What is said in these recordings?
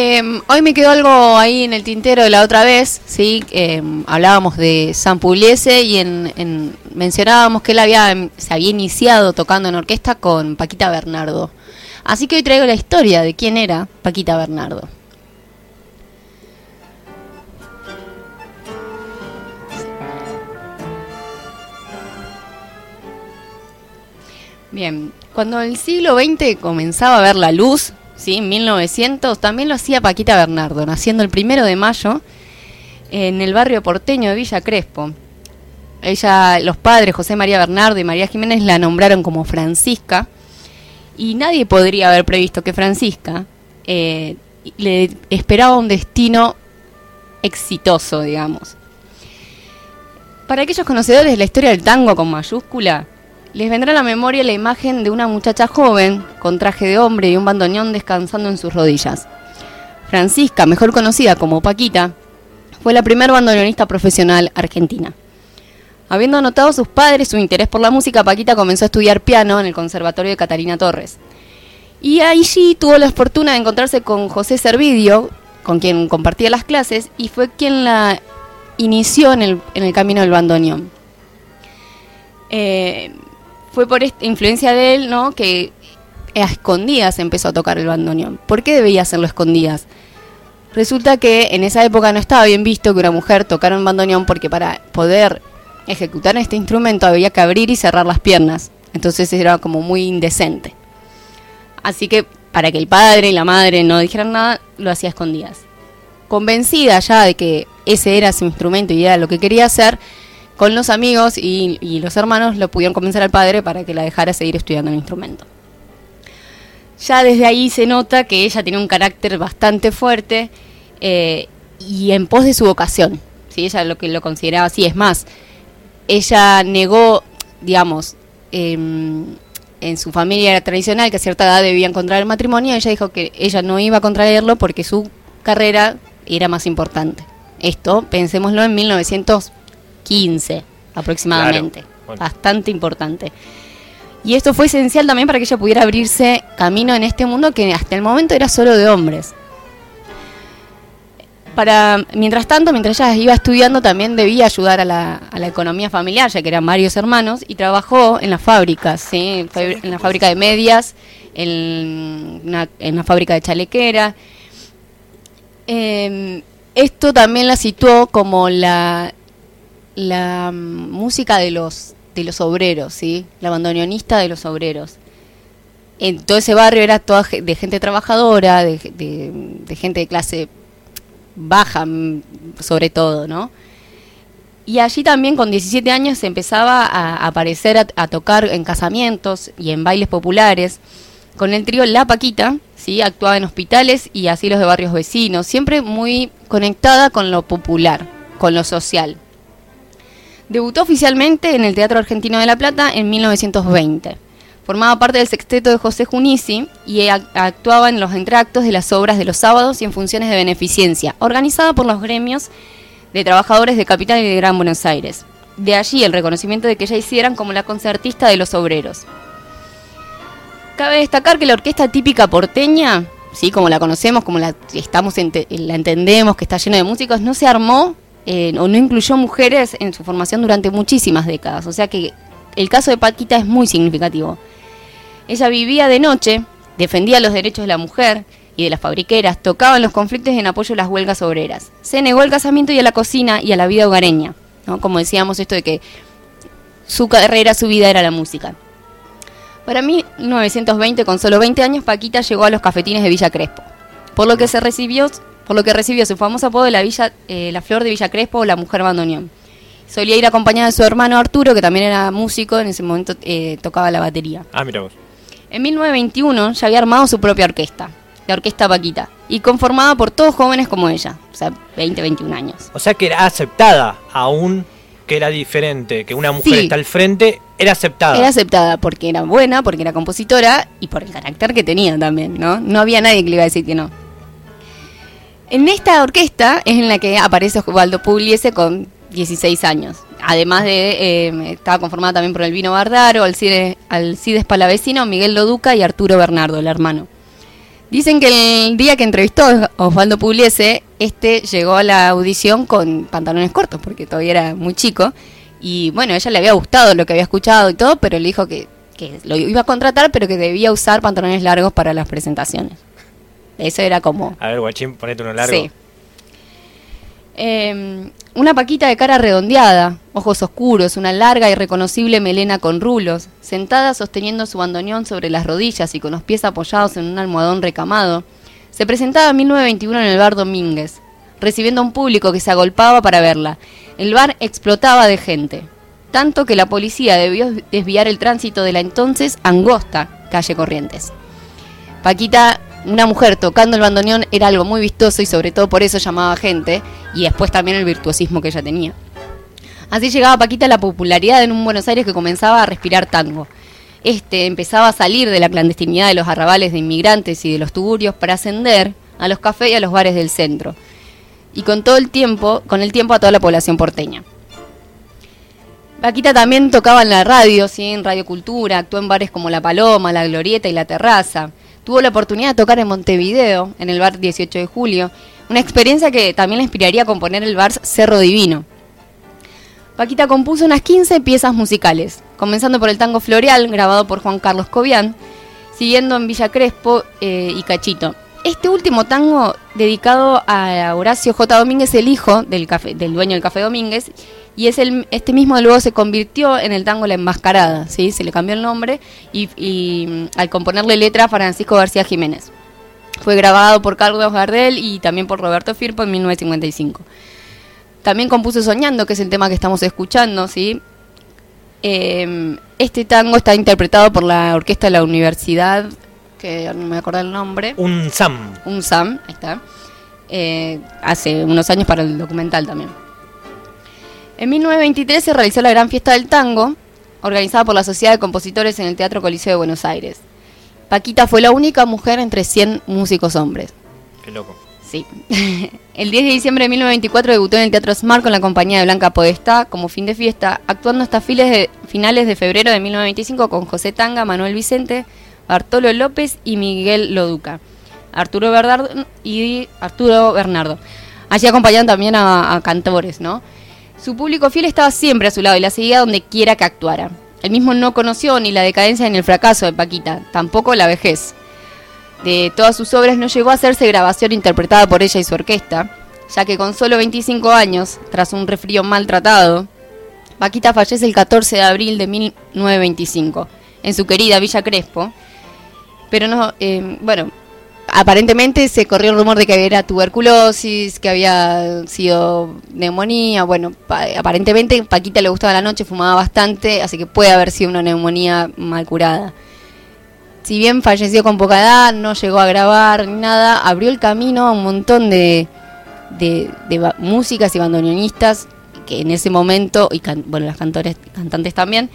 Em, hoy me quedó algo ahí en el tintero de la otra vez, ¿sí? Em, hablábamos de San Pugliese y en, mencionábamos que él había, se había iniciado tocando en orquesta con Paquita Bernardo. Así que hoy traigo la historia de quién era Paquita Bernardo. Bien, cuando el siglo XX comenzaba a ver la luz, ¿sí? en 1900, también lo hacía Paquita Bernardo, naciendo el primero de mayo en el barrio porteño de Villa Crespo. Ella, los padres, José María Bernardo y María Jiménez, la nombraron como Francisca, y nadie podría haber previsto que Francisca eh, le esperaba un destino exitoso, digamos. Para aquellos conocedores de la historia del tango con mayúscula, les vendrá a la memoria la imagen de una muchacha joven con traje de hombre y un bandoneón descansando en sus rodillas. Francisca, mejor conocida como Paquita, fue la primera bandoneonista profesional argentina. Habiendo notado sus padres su interés por la música, Paquita comenzó a estudiar piano en el Conservatorio de Catalina Torres. Y allí tuvo la fortuna de encontrarse con José Servidio, con quien compartía las clases, y fue quien la inició en el, en el camino del bandoneón. Eh, fue por esta influencia de él, ¿no? Que a escondidas empezó a tocar el bandoneón. ¿Por qué debía hacerlo a escondidas? Resulta que en esa época no estaba bien visto que una mujer tocara un bandoneón porque para poder ejecutar este instrumento había que abrir y cerrar las piernas. Entonces era como muy indecente. Así que para que el padre y la madre no dijeran nada, lo hacía a escondidas. Convencida ya de que ese era su instrumento y era lo que quería hacer, con los amigos y, los hermanos lo pudieron convencer al padre para que la dejara seguir estudiando el instrumento. Ya desde ahí se nota que ella tiene un carácter bastante fuerte eh, y en pos de su vocación. ¿sí? Ella lo que lo consideraba así. Es más, ella negó, digamos, em, en su familia era tradicional que a cierta edad debían contraer matrimonio. Ella dijo que ella no iba a contraerlo porque su carrera era más importante. Esto, pensémoslo en 1900 15 aproximadamente. Bastante importante. Y esto fue esencial también para que ella pudiera abrirse camino en este mundo que hasta el momento era solo de hombres. Para, mientras tanto, mientras ella iba estudiando, también debía ayudar a la, economía familiar, ya que eran varios hermanos, y trabajó en las fábricas, ¿sí? en la fábrica de medias, en una, en la fábrica de chalequera. Em, esto también la situó como la, la mm, música de los, de los obreros, ¿sí? La bandoneonista de los obreros. En todo ese barrio era toda de gente trabajadora, de, gente de clase baja, mm, sobre todo, ¿no? Y allí también con 17 años empezaba a aparecer, a, tocar en casamientos y en bailes populares. Con el trío La Paquita, ¿sí? actuaba en hospitales y asilos de barrios vecinos, siempre muy conectada con lo popular, con lo social. Debutó oficialmente en el Teatro Argentino de La Plata en 1920. Formaba parte del sexteto de José Junici y actuaba en los entreactos de las obras de los sábados y en funciones de beneficencia, organizada por los gremios de trabajadores de Capital y de Gran Buenos Aires. De allí el reconocimiento de que ella hicieran como la concertista de los obreros. Cabe destacar que la orquesta típica porteña, sí, como la conocemos, como la estamos la entendemos, que está llena de músicos, no se armó eh, o no incluyó mujeres en su formación durante muchísimas décadas. O sea que el caso de Paquita es muy significativo. Ella vivía de noche, defendía los derechos de la mujer y de las fabriqueras, tocaba en los conflictos en apoyo a las huelgas obreras. Se negó al casamiento y a la cocina y a la vida hogareña. ¿no? Como decíamos, esto de que su carrera, su vida era la música. Para 1920, con solo 20 años, Paquita llegó a los cafetines de Villa Crespo, por lo que se recibió por lo que recibió su famoso apodo de la, Villa, eh, la Flor de Villa Crespo o la Mujer Bandoneón. Solía ir acompañada de su hermano Arturo, que también era músico, en ese momento eh, tocaba la batería. Ah, mira vos. En 1921 ya había armado su propia orquesta, la Orquesta Paquita, y conformada por todos jóvenes como ella, o sea, 20, 21 años. O sea que era aceptada, aún que era diferente, que una mujer está al frente, era aceptada. Era aceptada porque era buena, porque era compositora y por el carácter que tenía también, ¿no? No había nadie que le iba a decir que no. En esta orquesta es en la que aparece Osvaldo Pugliese con 16 años. Además de, eh, estaba conformada también por Elvino Bardaro, Alcides, Alcides Palavecino, Miguel Loduca y Arturo Bernardo, el hermano. Dicen que el día que entrevistó a Osvaldo Pugliese, este llegó a la audición con pantalones cortos, porque todavía era muy chico. Y bueno, ella le había gustado lo que había escuchado y todo, pero le dijo que lo iba a contratar, pero que debía usar pantalones largos para las presentaciones. Eso era como... A ver, guachín, ponete uno largo. Sí. Eh, una paquita de cara redondeada, ojos oscuros, una larga y reconocible melena con rulos, sentada sosteniendo su bandoneón sobre las rodillas y con los pies apoyados en un almohadón recamado, se presentaba en 1921 en el bar Domínguez, recibiendo a un público que se agolpaba para verla. El bar explotaba de gente, tanto que la policía debió desviar el tránsito de la entonces angosta calle Corrientes. Paquita una mujer tocando el bandoneón era algo muy vistoso y sobre todo por eso llamaba gente y después también el virtuosismo que ella tenía. Así llegaba Paquita a la popularidad en un Buenos Aires que comenzaba a respirar tango. Este empezaba a salir de la clandestinidad de los arrabales de inmigrantes y de los tugurios para ascender a los cafés y a los bares del centro. Y con todo el tiempo, con el tiempo a toda la población porteña. Paquita también tocaba en la radio, ¿sí? en Radio Cultura, actuó en bares como La Paloma, La Glorieta y La Terraza. Tuvo la oportunidad de tocar en Montevideo, en el bar 18 de julio, una experiencia que también le inspiraría a componer el bar Cerro Divino. Paquita compuso unas 15 piezas musicales, comenzando por el tango Floreal, grabado por Juan Carlos Cobian, siguiendo en Villa Crespo eh, y Cachito. Este último tango dedicado a Horacio J. Domínguez, el hijo del, café, del dueño del Café Domínguez, y es el, este mismo luego se convirtió en el tango La Enmascarada, ¿sí? se le cambió el nombre y, y mm, al componerle letra a Francisco García Jiménez. Fue grabado por Carlos Gardel y también por Roberto Firpo en 1955. También compuso Soñando, que es el tema que estamos escuchando, ¿sí? Eh, este tango está interpretado por la orquesta de la universidad, que no me acuerdo el nombre. Un SAM. Un SAM, ahí está. Eh, hace unos años para el documental también. En 1923 se realizó la Gran Fiesta del Tango, organizada por la Sociedad de Compositores en el Teatro Coliseo de Buenos Aires. Paquita fue la única mujer entre 100 músicos hombres. Qué loco. Sí. El 10 de diciembre de 1924 debutó en el Teatro Smart con la compañía de Blanca Podestá como fin de fiesta, actuando hasta de, finales de febrero de 1925 con José Tanga, Manuel Vicente, Bartolo López y Miguel Loduca. Arturo Bernardo y Arturo Bernardo. Allí acompañaban también a, a cantores, ¿no? Su público fiel estaba siempre a su lado y la seguía donde quiera que actuara. El mismo no conoció ni la decadencia ni el fracaso de Paquita, tampoco la vejez. De todas sus obras no llegó a hacerse grabación interpretada por ella y su orquesta, ya que con solo 25 años, tras un resfrío maltratado, Paquita fallece el 14 de abril de 1925 en su querida Villa Crespo. Pero no, eh, bueno, aparentemente se corrió el rumor de que era tuberculosis, que había sido neumonía. Bueno, aparentemente Paquita le gustaba la noche, fumaba bastante, así que puede haber sido una neumonía mal curada. Si bien falleció con poca edad, no llegó a grabar ni nada, abrió el camino a un montón de, de, músicas y bandoneonistas que en ese momento, y bueno, las cantores, cantantes también,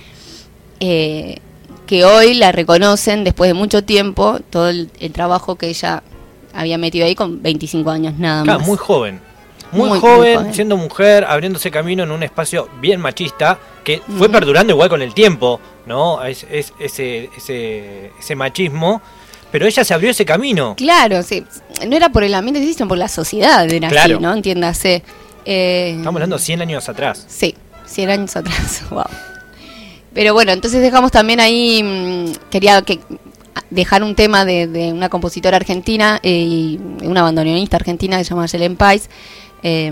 eh, que hoy la reconocen después de mucho tiempo, todo el, el, trabajo que ella había metido ahí con 25 años nada claro, más. Muy joven. Muy, muy, joven, muy, joven, siendo mujer, abriéndose camino en un espacio bien machista, que uh -huh. fue perdurando igual con el tiempo, ¿no? Es, es, ese, ese, ese machismo. Pero ella se abrió ese camino. Claro, sí. No era por el ambiente, sino por la sociedad, era claro. así, ¿no? Entiéndase. Eh, Estamos hablando 100 años atrás. Sí, 100 años atrás. wow. Pero bueno, entonces dejamos también ahí, mmm, quería que dejar un tema de, una compositora argentina eh, y una bandoneonista argentina que se llama Yelen Pais, eh,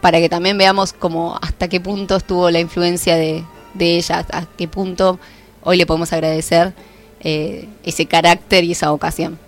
para que también veamos como hasta qué punto estuvo la influencia de, de ella, hasta qué punto hoy le podemos agradecer eh, ese carácter y esa vocación.